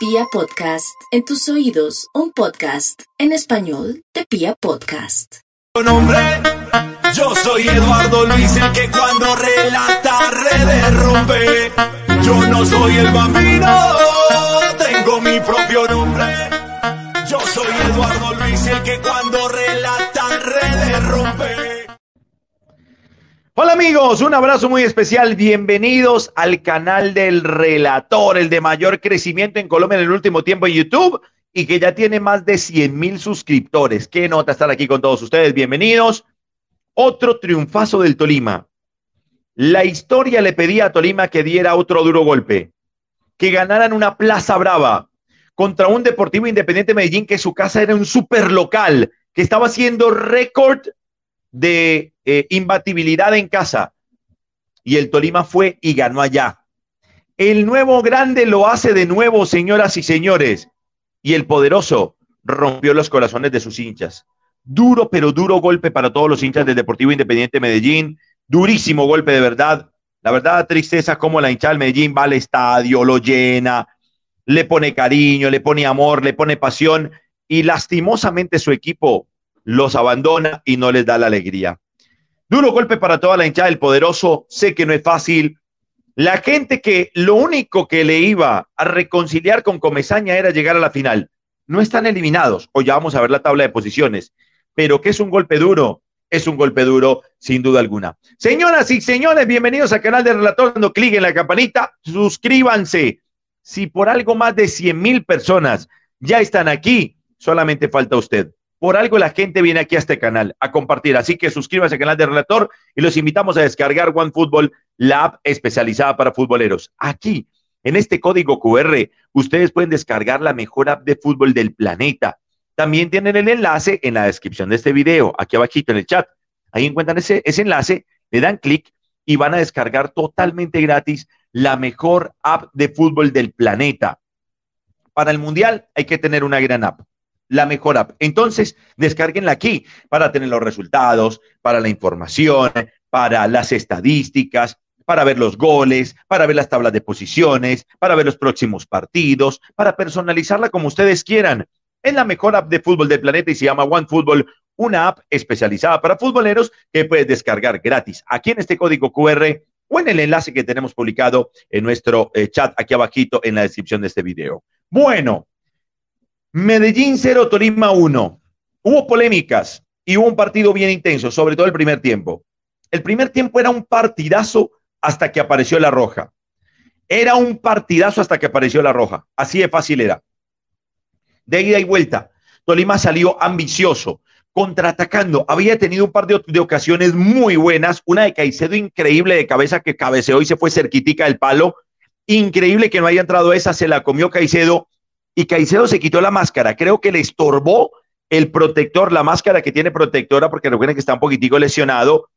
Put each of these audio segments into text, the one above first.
Pia Podcast, en tus oídos, un podcast en español de Pia Podcast. Nombre, yo soy Eduardo Luis, el que cuando relata redes rompe. Yo no soy el bambino, tengo mi propio nombre. Yo soy Eduardo Luis, el que cuando Hola amigos, un abrazo muy especial. Bienvenidos al canal del relator, el de mayor crecimiento en Colombia en el último tiempo en YouTube y que ya tiene más de 100 mil suscriptores. Qué nota estar aquí con todos ustedes. Bienvenidos. Otro triunfazo del Tolima. La historia le pedía a Tolima que diera otro duro golpe, que ganaran una plaza brava contra un Deportivo Independiente Medellín que su casa era un super local, que estaba haciendo récord de eh, imbatibilidad en casa. Y el Tolima fue y ganó allá. El nuevo grande lo hace de nuevo, señoras y señores. Y el poderoso rompió los corazones de sus hinchas. Duro, pero duro golpe para todos los hinchas del Deportivo Independiente Medellín. Durísimo golpe de verdad. La verdad, tristeza como la hincha del Medellín va al estadio, lo llena, le pone cariño, le pone amor, le pone pasión y lastimosamente su equipo los abandona y no les da la alegría. Duro golpe para toda la hinchada del poderoso. Sé que no es fácil. La gente que lo único que le iba a reconciliar con Comesaña era llegar a la final. No están eliminados, o ya vamos a ver la tabla de posiciones, pero que es un golpe duro, es un golpe duro sin duda alguna. Señoras y señores, bienvenidos al canal de Relator, dando clic en la campanita, suscríbanse. Si por algo más de 100 mil personas ya están aquí, solamente falta usted. Por algo la gente viene aquí a este canal a compartir. Así que suscríbase al canal de Relator y los invitamos a descargar OneFootball, la app especializada para futboleros. Aquí, en este código QR, ustedes pueden descargar la mejor app de fútbol del planeta. También tienen el enlace en la descripción de este video, aquí abajito en el chat. Ahí encuentran ese, ese enlace, le dan clic y van a descargar totalmente gratis la mejor app de fútbol del planeta. Para el Mundial hay que tener una gran app la mejor app. Entonces, descárguenla aquí para tener los resultados, para la información, para las estadísticas, para ver los goles, para ver las tablas de posiciones, para ver los próximos partidos, para personalizarla como ustedes quieran. Es la mejor app de fútbol del planeta y se llama OneFootball, una app especializada para futboleros que puedes descargar gratis aquí en este código QR o en el enlace que tenemos publicado en nuestro eh, chat aquí abajito en la descripción de este video. Bueno, Medellín 0, Tolima 1. Hubo polémicas y hubo un partido bien intenso, sobre todo el primer tiempo. El primer tiempo era un partidazo hasta que apareció la roja. Era un partidazo hasta que apareció la roja. Así de fácil era. De ida y vuelta. Tolima salió ambicioso, contraatacando. Había tenido un par de, ocasiones muy buenas. Una de Caicedo increíble de cabeza que cabeceó y se fue cerquitica del palo. Increíble que no haya entrado esa, se la comió Caicedo y Caicedo se quitó la máscara. Creo que le estorbó el protector, la máscara que tiene protectora, porque recuerden que está un poquitico lesionado,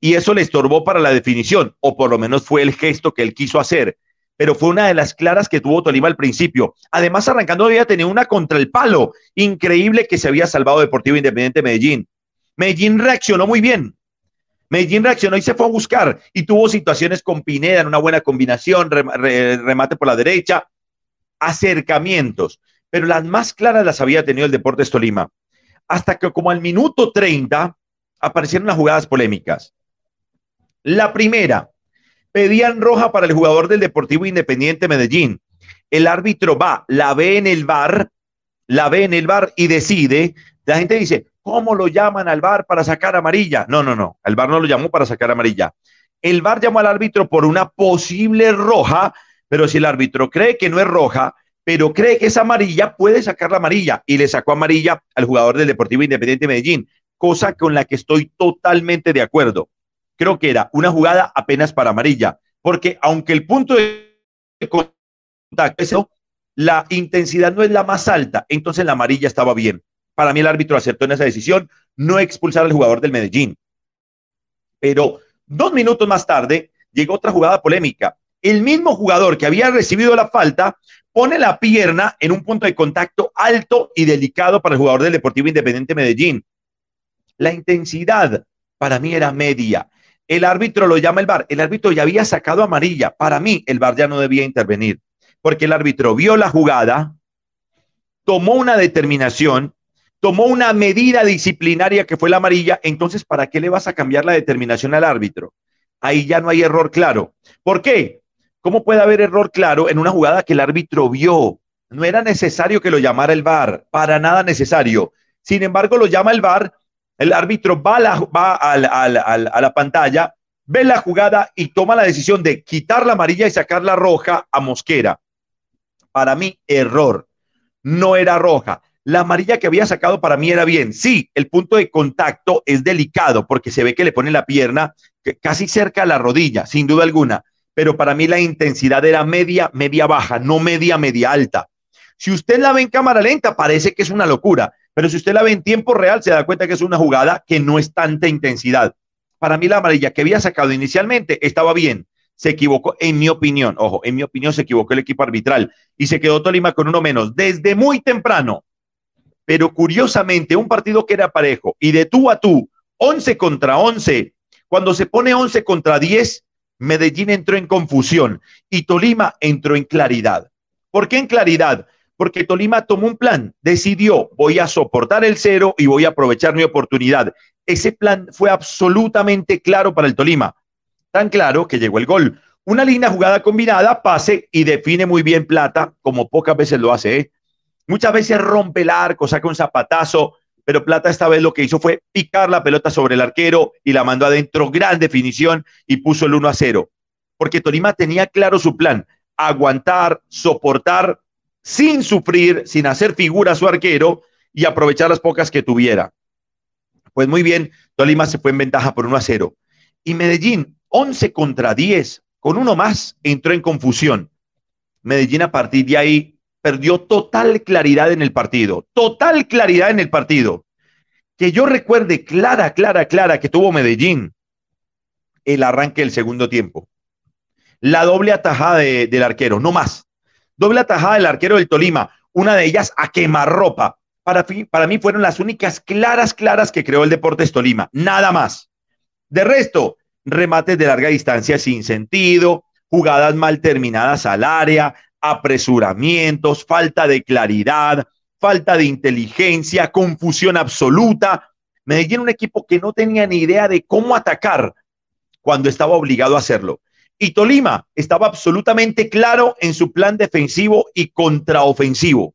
y eso le estorbó para la definición, o por lo menos fue el gesto que él quiso hacer. Pero fue una de las claras que tuvo Tolima al principio. Además, arrancando había tenido una contra el palo. Increíble que se había salvado Deportivo Independiente Medellín. Medellín reaccionó muy bien. Medellín reaccionó y se fue a buscar y tuvo situaciones con Pineda en una buena combinación, remate por la derecha, acercamientos, pero las más claras las había tenido el Deportes Tolima. Hasta que como al minuto 30 aparecieron las jugadas polémicas. La primera, pedían roja para el jugador del Deportivo Independiente Medellín. El árbitro va, la ve en el bar, la ve en el bar y decide. La gente dice, ¿cómo lo llaman al bar para sacar amarilla? No, no, no, el bar no lo llamó para sacar amarilla. El bar llamó al árbitro por una posible roja pero si el árbitro cree que no es roja, pero cree que es amarilla, puede sacar la amarilla y le sacó amarilla al jugador del Deportivo Independiente Medellín, cosa con la que estoy totalmente de acuerdo. Creo que era una jugada apenas para amarilla, porque aunque el punto de contacto, la intensidad no es la más alta, entonces la amarilla estaba bien. Para mí el árbitro aceptó en esa decisión no expulsar al jugador del Medellín. Pero dos minutos más tarde llegó otra jugada polémica el mismo jugador que había recibido la falta pone la pierna en un punto de contacto alto y delicado para el jugador del Deportivo Independiente Medellín. La intensidad para mí era media. El árbitro lo llama el VAR. El árbitro ya había sacado amarilla. Para mí, el VAR ya no debía intervenir. porque el árbitro vio la jugada, tomó una determinación, tomó una medida disciplinaria que fue la amarilla, entonces ¿para qué le vas a cambiar la determinación al árbitro? Ahí ya no hay error claro. ¿Por qué? ¿Cómo puede haber error claro en una jugada que el árbitro vio? No era necesario que lo llamara el VAR, para nada necesario. Sin embargo, lo llama el VAR, el árbitro va, a la, va a la pantalla, ve la jugada y toma la decisión de quitar la amarilla y sacar la roja a Mosquera. Para mí, error. No era roja. La amarilla que había sacado para mí era bien. Sí, el punto de contacto es delicado porque se ve que le pone la pierna casi cerca a la rodilla, sin duda alguna. Pero para mí la intensidad era media, media baja, no media, media alta. Si usted la ve en cámara lenta, parece que es una locura. Pero si usted la ve en tiempo real, se da cuenta que es una jugada que no es tanta intensidad. Para mí la amarilla que había sacado inicialmente estaba bien. Se equivocó, en mi opinión, ojo, en mi opinión se equivocó el equipo arbitral y se quedó Tolima con uno menos desde muy temprano pero curiosamente un partido que era parejo y de tú a tú, 11 contra 11, cuando se pone 11 contra 10, Medellín entró en confusión y Tolima entró en claridad. ¿Por qué en claridad? Porque Tolima tomó un plan, decidió, voy a soportar el cero y voy a aprovechar mi oportunidad. Ese plan fue absolutamente claro para el Tolima, tan claro que llegó el gol. Una línea jugada combinada, pase y define muy bien Plata, como pocas veces lo hace. ¿eh? Muchas veces rompe el arco, saca un zapatazo, pero Plata esta vez lo que hizo fue picar la pelota sobre el arquero y la mandó adentro, gran definición y puso el 1 a 0. Porque Tolima tenía claro su plan, aguantar, soportar, sin sufrir, sin hacer figura a su arquero y aprovechar las pocas que tuviera. Pues muy bien, Tolima se fue en ventaja por 1 a 0. Y Medellín, 11 contra 10, con uno más, entró en confusión. Medellín a partir de ahí perdió total claridad en el partido, total claridad en el partido. Que yo recuerde clara, clara, clara que tuvo Medellín el arranque del segundo tiempo. La doble atajada del arquero, no más. Doble atajada del arquero del Tolima, una de ellas a quemarropa. Para, para mí fueron las únicas claras, claras que creó el Deportes Tolima, nada más. De resto, remates de larga distancia sin sentido, jugadas mal terminadas al área, apresuramientos, falta de claridad, falta de inteligencia, confusión absoluta. Medellín un equipo que no tenía ni idea de cómo atacar cuando estaba obligado a hacerlo. Y Tolima estaba absolutamente claro en su plan defensivo y contraofensivo.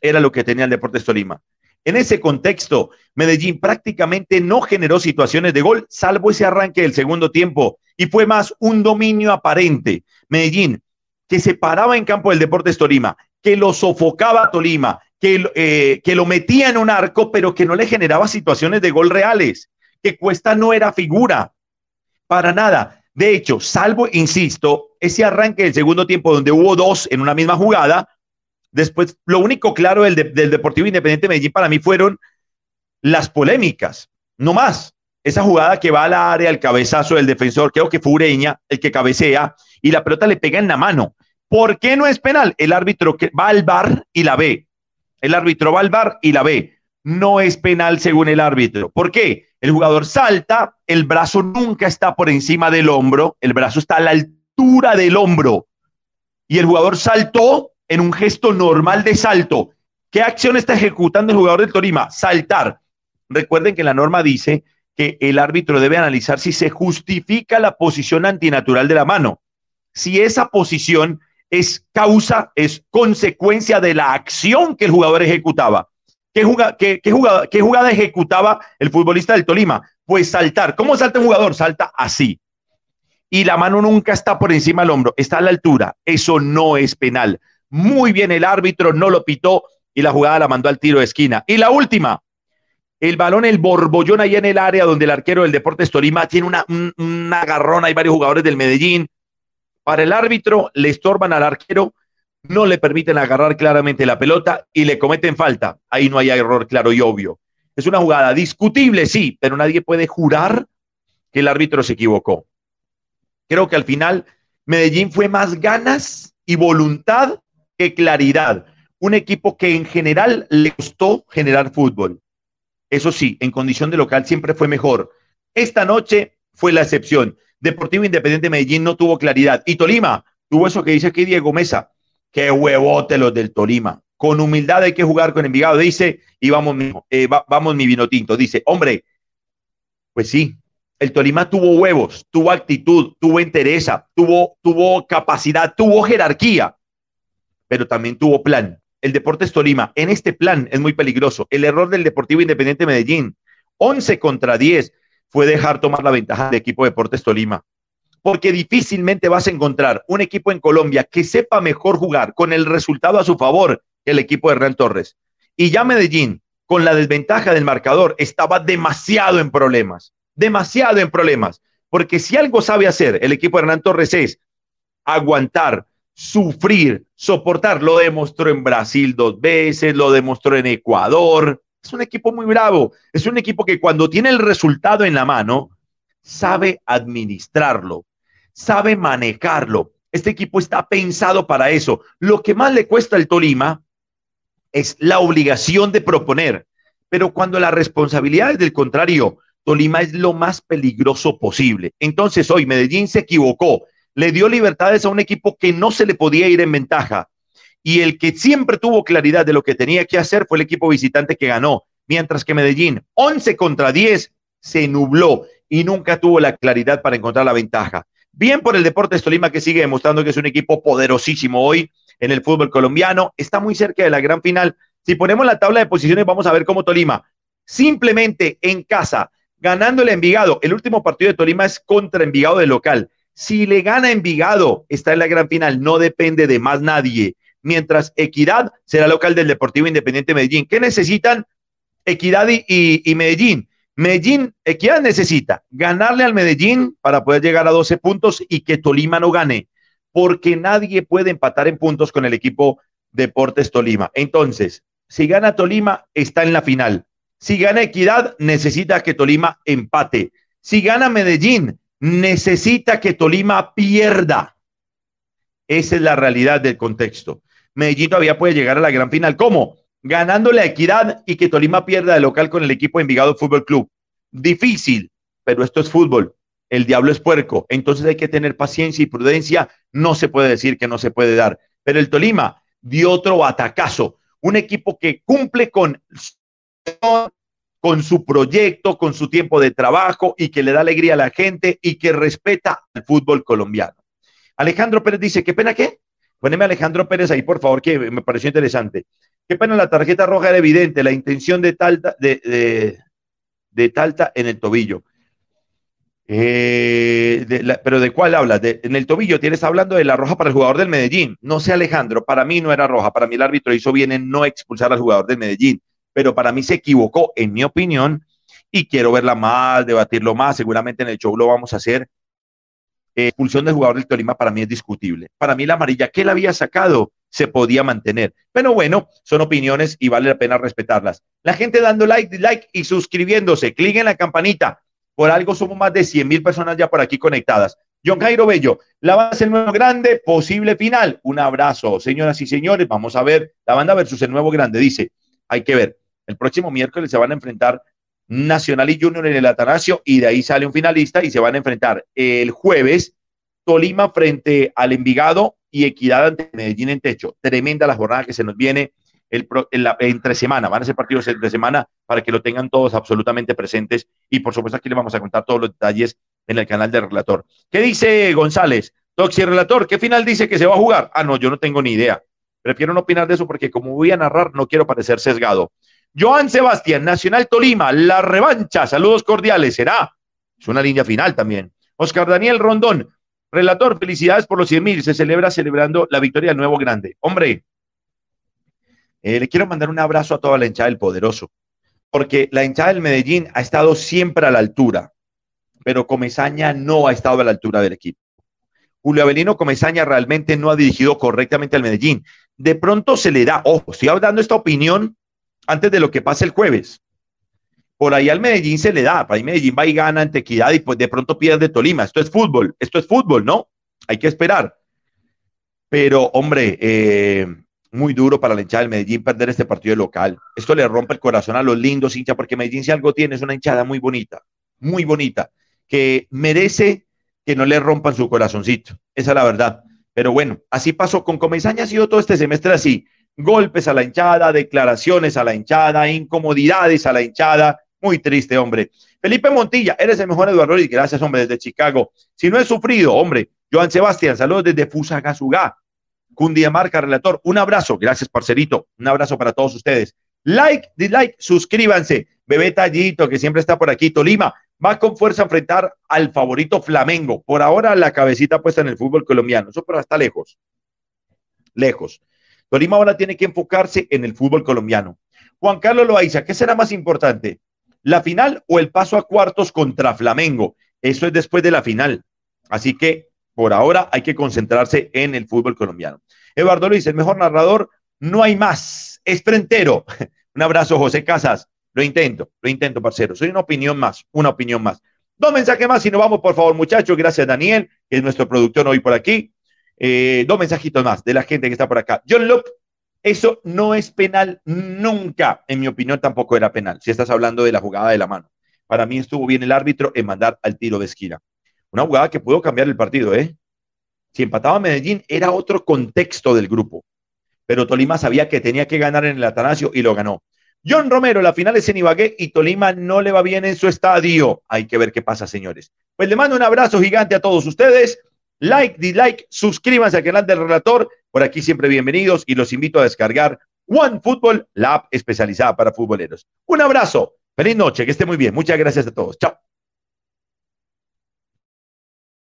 Era lo que tenía el Deportes Tolima. En ese contexto, Medellín prácticamente no generó situaciones de gol, salvo ese arranque del segundo tiempo, y fue más un dominio aparente. Medellín que se paraba en campo del Deportes Tolima, que lo sofocaba a Tolima, que, eh, que lo metía en un arco, pero que no le generaba situaciones de gol reales, que Cuesta no era figura, para nada. De hecho, salvo, insisto, ese arranque del segundo tiempo donde hubo dos en una misma jugada, después lo único claro del, Deportivo Independiente de Medellín para mí fueron las polémicas, no más. Esa jugada que va al área, el cabezazo del defensor, creo que fue Ureña el que cabecea y la pelota le pega en la mano. ¿Por qué no es penal? El árbitro que va al bar y la ve. El árbitro va al bar y la ve. No es penal según el árbitro. ¿Por qué? El jugador salta, el brazo nunca está por encima del hombro, el brazo está a la altura del hombro. Y el jugador saltó en un gesto normal de salto. ¿Qué acción está ejecutando el jugador del Torima? Saltar. Recuerden que la norma dice que el árbitro debe analizar si se justifica la posición antinatural de la mano. Si esa posición es causa, es consecuencia de la acción que el jugador ejecutaba. ¿Qué, jugada, ejecutaba el futbolista del Tolima? Pues saltar. ¿Cómo salta un jugador? Salta así. Y la mano nunca está por encima del hombro, está a la altura. Eso no es penal. Muy bien el árbitro, no lo pitó y la jugada la mandó al tiro de esquina. Y la última, el balón, el borbollón ahí en el área donde el arquero del Deportes Tolima tiene una, un, agarrón, hay varios jugadores del Medellín. Para el árbitro le estorban al arquero, no le permiten agarrar claramente la pelota y le cometen falta. Ahí no hay error claro y obvio. Es una jugada discutible, sí, pero nadie puede jurar que el árbitro se equivocó. Creo que al final Medellín fue más ganas y voluntad que claridad. Un equipo que en general le costó generar fútbol. Eso sí, en condición de local siempre fue mejor. Esta noche fue la excepción. Deportivo Independiente Medellín no tuvo claridad. Y Tolima tuvo eso que dice aquí Diego Mesa. Qué huevote los del Tolima. Con humildad hay que jugar con Envigado, dice, y vamos, eh, vamos mi vino tinto. Dice, hombre, pues sí, el Tolima tuvo huevos, tuvo actitud, tuvo entereza, tuvo, tuvo capacidad, tuvo jerarquía, pero también tuvo plan. El Deportes Tolima, en este plan es muy peligroso. El error del Deportivo Independiente Medellín, 11 contra 10, fue dejar tomar la ventaja del equipo Deportes Tolima porque difícilmente vas a encontrar un equipo en Colombia que sepa mejor jugar con el resultado a su favor que el equipo de Hernán Torres. Y ya Medellín, con la desventaja del marcador, estaba demasiado en problemas, demasiado en problemas, porque si algo sabe hacer el equipo de Hernán Torres es aguantar, sufrir, soportar. Lo demostró en Brasil dos veces, lo demostró en Ecuador. Es un equipo muy bravo, es un equipo que cuando tiene el resultado en la mano, sabe administrarlo, sabe manejarlo. Este equipo está pensado para eso. Lo que más le cuesta al Tolima es la obligación de proponer, pero cuando la responsabilidad es del contrario, Tolima es lo más peligroso posible. Entonces hoy Medellín se equivocó, le dio libertades a un equipo que no se le podía ir en ventaja. Y el que siempre tuvo claridad de lo que tenía que hacer fue el equipo visitante que ganó, mientras que Medellín, 11 contra 10, se nubló y nunca tuvo la claridad para encontrar la ventaja. Bien por el Deportes Tolima que sigue demostrando que es un equipo poderosísimo hoy en el fútbol colombiano. Está muy cerca de la gran final. Si ponemos la tabla de posiciones, vamos a ver cómo Tolima, simplemente en casa, ganándole a Envigado. El último partido de Tolima es contra Envigado de local. Si le gana Envigado, está en la gran final. No depende de más nadie. Mientras Equidad será local del Deportivo Independiente Medellín. ¿Qué necesitan Equidad y Medellín? Medellín, Equidad necesita ganarle al Medellín para poder llegar a 12 puntos y que Tolima no gane, porque nadie puede empatar en puntos con el equipo Deportes Tolima. Entonces, si gana Tolima, está en la final. Si gana Equidad, necesita que Tolima empate. Si gana Medellín, necesita que Tolima pierda. Esa es la realidad del contexto. Medellín todavía puede llegar a la gran final. ¿Cómo? ganándole a Equidad y que Tolima pierda de local con el equipo Envigado Fútbol Club. Difícil, pero esto es fútbol. El diablo es puerco. Entonces hay que tener paciencia y prudencia. No se puede decir que no se puede dar. Pero el Tolima dio otro atacazo. Un equipo que cumple con, con su proyecto, con su tiempo de trabajo y que le da alegría a la gente y que respeta el fútbol colombiano. Alejandro Pérez dice, ¿qué pena qué? Poneme Alejandro Pérez ahí, por favor, que me pareció interesante. Qué pena, la tarjeta roja era evidente, la intención de Talta, de, de, Talta en el tobillo. Eh, pero ¿de cuál hablas? en el tobillo tienes hablando de la roja para el jugador del Medellín. No sé, Alejandro, para mí no era roja. Para mí el árbitro hizo bien en no expulsar al jugador del Medellín. Pero para mí se equivocó, en mi opinión, y quiero verla más, debatirlo más. Seguramente en el show lo vamos a hacer. Eh, expulsión del jugador del Tolima para mí es discutible. Para mí la amarilla que él había sacado se podía mantener. Pero bueno, son opiniones y vale la pena respetarlas. La gente dando like, like y suscribiéndose, clic en la campanita. Por algo somos más de 100 mil personas ya por aquí conectadas. John Jairo Bello, la banda el nuevo grande, posible final. Un abrazo, señoras y señores. Vamos a ver la banda versus el nuevo grande. Dice, hay que ver. El próximo miércoles se van a enfrentar Nacional y Junior en el Atanasio y de ahí sale un finalista y se van a enfrentar el jueves Tolima frente al Envigado y Equidad ante Medellín en techo. Tremenda la jornada que se nos viene entre semana. Van a ser partidos entre semana para que lo tengan todos absolutamente presentes. Y por supuesto, aquí les vamos a contar todos los detalles en el canal del relator. ¿Qué dice González? Toxi Relator, ¿qué final dice que se va a jugar? Ah, no, yo no tengo ni idea. Prefiero no opinar de eso porque como voy a narrar, no quiero parecer sesgado. Joan Sebastián, Nacional Tolima, la revancha, saludos cordiales, será. Es una línea final también. Oscar Daniel Rondón, Relator, felicidades por los 100 mil. Se celebra celebrando la victoria del nuevo grande. Hombre, eh, le quiero mandar un abrazo a toda la hinchada del Poderoso, porque la hinchada del Medellín ha estado siempre a la altura, pero Comesaña no ha estado a la altura del equipo. Julio Avelino Comesaña realmente no ha dirigido correctamente al Medellín. De pronto se le da, ojo, estoy dando esta opinión antes de lo que pase el jueves. Por ahí al Medellín se le da, para ahí Medellín va y gana ante Equidad y pues de pronto pierde Tolima. Esto es fútbol, esto es fútbol, ¿no? Hay que esperar. Pero, hombre, eh, muy duro para la hinchada del Medellín perder este partido local. Esto le rompe el corazón a los lindos hinchas, porque Medellín si algo tiene es una hinchada muy bonita, muy bonita, que merece que no le rompan su corazoncito. Esa es la verdad. Pero bueno, así pasó con Comesaña, ha sido todo este semestre así. Golpes a la hinchada, declaraciones a la hinchada, incomodidades a la hinchada. Muy triste, hombre. Felipe Montilla, eres el mejor Eduardo y gracias, hombre, desde Chicago. Si no he sufrido, hombre. Joan Sebastián, saludos desde Fusagasugá. Cundinamarca, relator, un abrazo. Gracias, parcerito. Un abrazo para todos ustedes. Like, dislike, suscríbanse. Bebé Tallito, que siempre está por aquí. Tolima va con fuerza a enfrentar al favorito Flamengo. Por ahora, la cabecita puesta en el fútbol colombiano. Eso pero está lejos. Lejos. Tolima ahora tiene que enfocarse en el fútbol colombiano. Juan Carlos Loaiza, ¿qué será más importante? ¿La final o el paso a cuartos contra Flamengo? Eso es después de la final. Así que por ahora hay que concentrarse en el fútbol colombiano. Eduardo Luis, el mejor narrador, no hay más, es frentero. Un abrazo, José Casas. Lo intento, lo intento, parcero. Soy una opinión más, una opinión más. Dos mensajes más y nos vamos, por favor, muchachos. Gracias, Daniel, que es nuestro productor hoy por aquí. Eh, dos mensajitos más de la gente que está por acá. John Locke, eso no es penal nunca. En mi opinión, tampoco era penal. Si estás hablando de la jugada de la mano. Para mí estuvo bien el árbitro en mandar al tiro de esquina. Una jugada que pudo cambiar el partido, ¿eh? Si empataba Medellín, era otro contexto del grupo. Pero Tolima sabía que tenía que ganar en el Atanasio y lo ganó. John Romero, la final es en Ibagué y Tolima no le va bien en su estadio. Hay que ver qué pasa, señores. Pues le mando un abrazo gigante a todos ustedes. Like, dislike, suscríbanse al canal del relator. Por aquí siempre bienvenidos y los invito a descargar One Football, la app especializada para futboleros. Un abrazo. Feliz noche, que esté muy bien. Muchas gracias a todos. Chao.